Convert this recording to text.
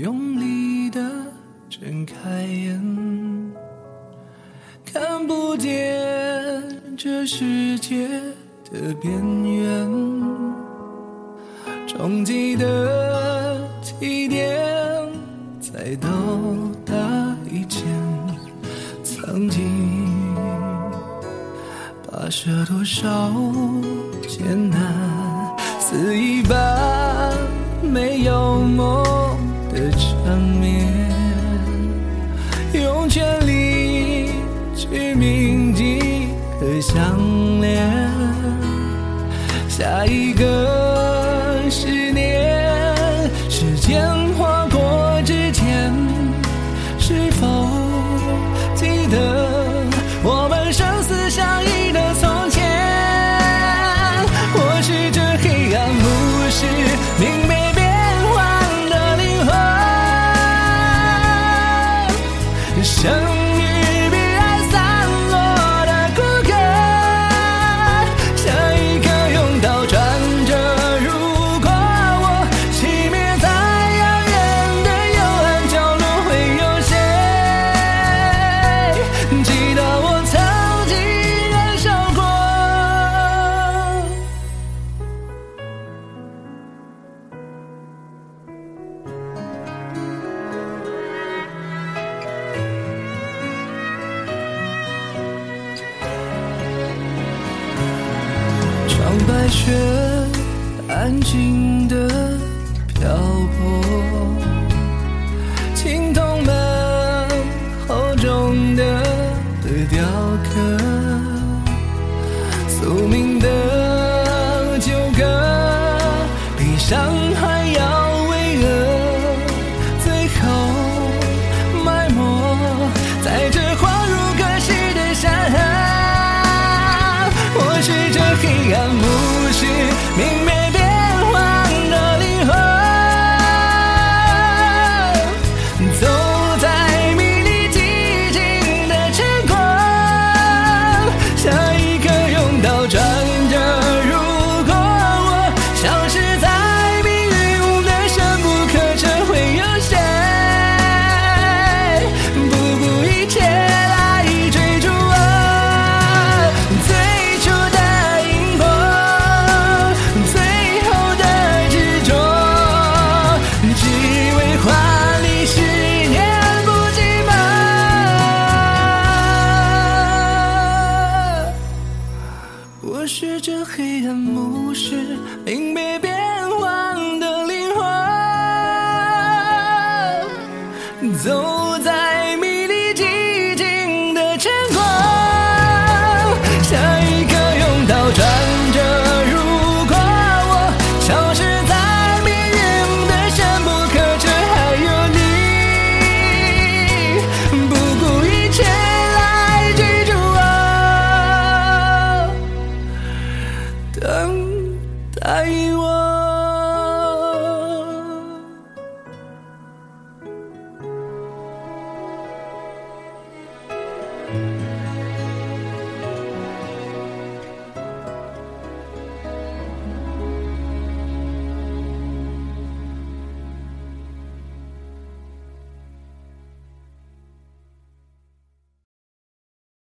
用力的睁开眼，看不见这世界的边缘，终极的起点才到达以前，曾经跋涉多少艰难，死一般没有梦。缠绵用全力去铭记和想念下一个是想。白雪安静的漂泊，青铜门厚重的雕刻，宿命的纠葛，悲伤。zone